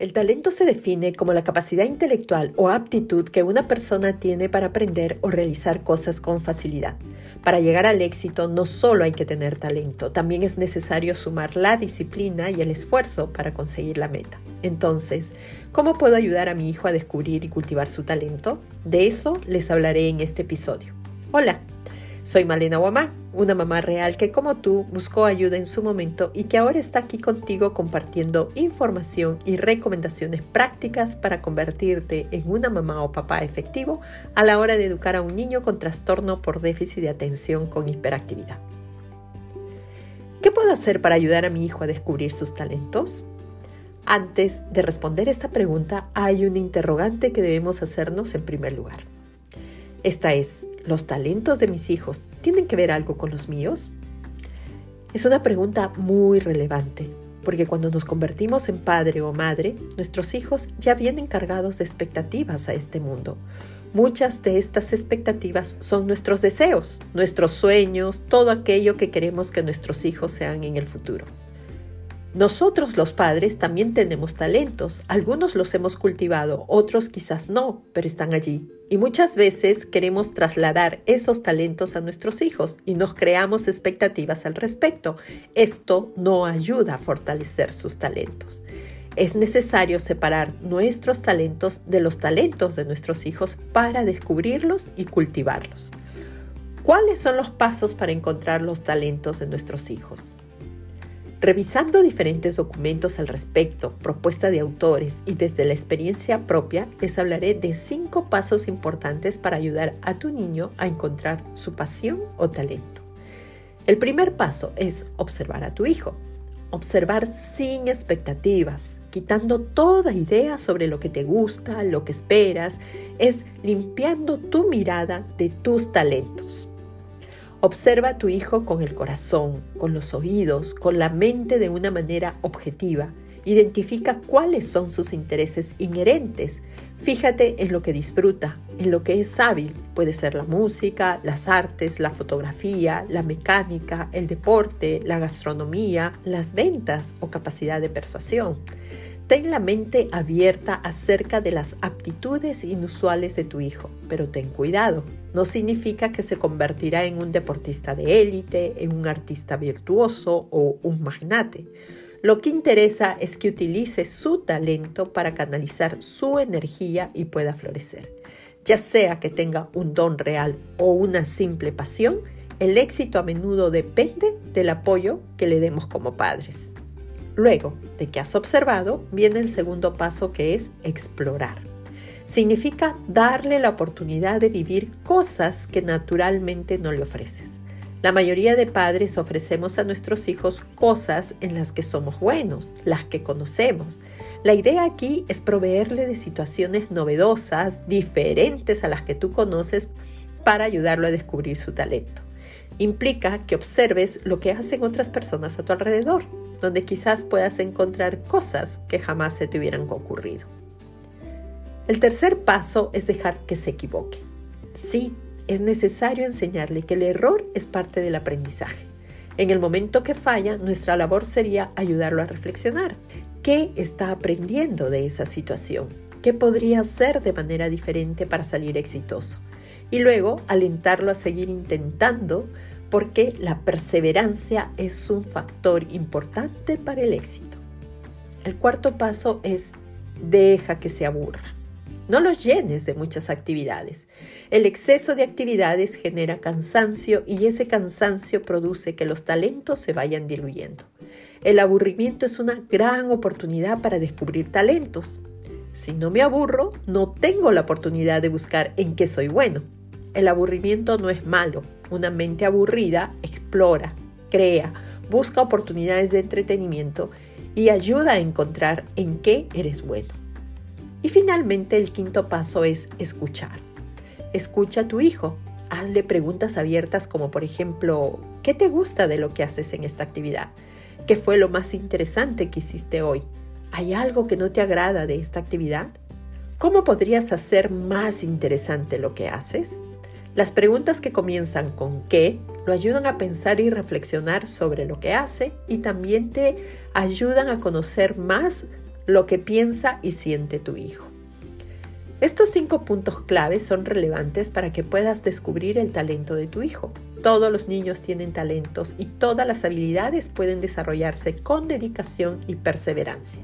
El talento se define como la capacidad intelectual o aptitud que una persona tiene para aprender o realizar cosas con facilidad. Para llegar al éxito no solo hay que tener talento, también es necesario sumar la disciplina y el esfuerzo para conseguir la meta. Entonces, ¿cómo puedo ayudar a mi hijo a descubrir y cultivar su talento? De eso les hablaré en este episodio. Hola, soy Malena Guamá, una mamá real que como tú buscó ayuda en su momento y que ahora está aquí contigo compartiendo información y recomendaciones prácticas para convertirte en una mamá o papá efectivo a la hora de educar a un niño con trastorno por déficit de atención con hiperactividad. ¿Qué puedo hacer para ayudar a mi hijo a descubrir sus talentos? Antes de responder esta pregunta, hay un interrogante que debemos hacernos en primer lugar. Esta es, ¿los talentos de mis hijos tienen que ver algo con los míos? Es una pregunta muy relevante, porque cuando nos convertimos en padre o madre, nuestros hijos ya vienen cargados de expectativas a este mundo. Muchas de estas expectativas son nuestros deseos, nuestros sueños, todo aquello que queremos que nuestros hijos sean en el futuro. Nosotros los padres también tenemos talentos, algunos los hemos cultivado, otros quizás no, pero están allí. Y muchas veces queremos trasladar esos talentos a nuestros hijos y nos creamos expectativas al respecto. Esto no ayuda a fortalecer sus talentos. Es necesario separar nuestros talentos de los talentos de nuestros hijos para descubrirlos y cultivarlos. ¿Cuáles son los pasos para encontrar los talentos de nuestros hijos? Revisando diferentes documentos al respecto, propuesta de autores y desde la experiencia propia, les hablaré de cinco pasos importantes para ayudar a tu niño a encontrar su pasión o talento. El primer paso es observar a tu hijo. Observar sin expectativas, quitando toda idea sobre lo que te gusta, lo que esperas, es limpiando tu mirada de tus talentos. Observa a tu hijo con el corazón, con los oídos, con la mente de una manera objetiva. Identifica cuáles son sus intereses inherentes. Fíjate en lo que disfruta, en lo que es hábil. Puede ser la música, las artes, la fotografía, la mecánica, el deporte, la gastronomía, las ventas o capacidad de persuasión. Ten la mente abierta acerca de las aptitudes inusuales de tu hijo, pero ten cuidado. No significa que se convertirá en un deportista de élite, en un artista virtuoso o un magnate. Lo que interesa es que utilice su talento para canalizar su energía y pueda florecer. Ya sea que tenga un don real o una simple pasión, el éxito a menudo depende del apoyo que le demos como padres. Luego de que has observado, viene el segundo paso que es explorar. Significa darle la oportunidad de vivir cosas que naturalmente no le ofreces. La mayoría de padres ofrecemos a nuestros hijos cosas en las que somos buenos, las que conocemos. La idea aquí es proveerle de situaciones novedosas, diferentes a las que tú conoces, para ayudarlo a descubrir su talento. Implica que observes lo que hacen otras personas a tu alrededor donde quizás puedas encontrar cosas que jamás se te hubieran ocurrido. El tercer paso es dejar que se equivoque. Sí, es necesario enseñarle que el error es parte del aprendizaje. En el momento que falla, nuestra labor sería ayudarlo a reflexionar. ¿Qué está aprendiendo de esa situación? ¿Qué podría hacer de manera diferente para salir exitoso? Y luego alentarlo a seguir intentando porque la perseverancia es un factor importante para el éxito. El cuarto paso es deja que se aburra. No los llenes de muchas actividades. El exceso de actividades genera cansancio y ese cansancio produce que los talentos se vayan diluyendo. El aburrimiento es una gran oportunidad para descubrir talentos. Si no me aburro, no tengo la oportunidad de buscar en qué soy bueno. El aburrimiento no es malo, una mente aburrida explora, crea, busca oportunidades de entretenimiento y ayuda a encontrar en qué eres bueno. Y finalmente el quinto paso es escuchar. Escucha a tu hijo. Hazle preguntas abiertas como por ejemplo, ¿qué te gusta de lo que haces en esta actividad? ¿Qué fue lo más interesante que hiciste hoy? ¿Hay algo que no te agrada de esta actividad? ¿Cómo podrías hacer más interesante lo que haces? Las preguntas que comienzan con qué lo ayudan a pensar y reflexionar sobre lo que hace y también te ayudan a conocer más lo que piensa y siente tu hijo. Estos cinco puntos claves son relevantes para que puedas descubrir el talento de tu hijo. Todos los niños tienen talentos y todas las habilidades pueden desarrollarse con dedicación y perseverancia.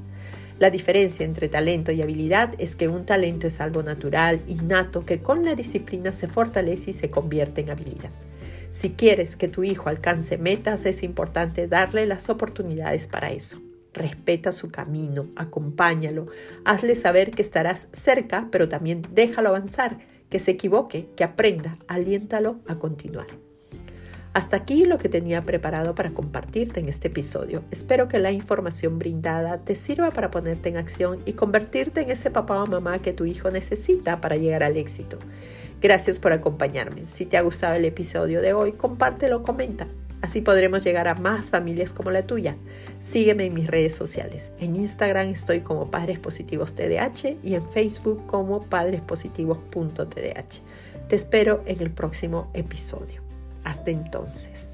La diferencia entre talento y habilidad es que un talento es algo natural, innato, que con la disciplina se fortalece y se convierte en habilidad. Si quieres que tu hijo alcance metas, es importante darle las oportunidades para eso. Respeta su camino, acompáñalo, hazle saber que estarás cerca, pero también déjalo avanzar, que se equivoque, que aprenda, aliéntalo a continuar. Hasta aquí lo que tenía preparado para compartirte en este episodio. Espero que la información brindada te sirva para ponerte en acción y convertirte en ese papá o mamá que tu hijo necesita para llegar al éxito. Gracias por acompañarme. Si te ha gustado el episodio de hoy, compártelo, comenta. Así podremos llegar a más familias como la tuya. Sígueme en mis redes sociales. En Instagram estoy como Padres Positivos TDH y en Facebook como padrespositivos.tdh. Te espero en el próximo episodio. Hasta entonces.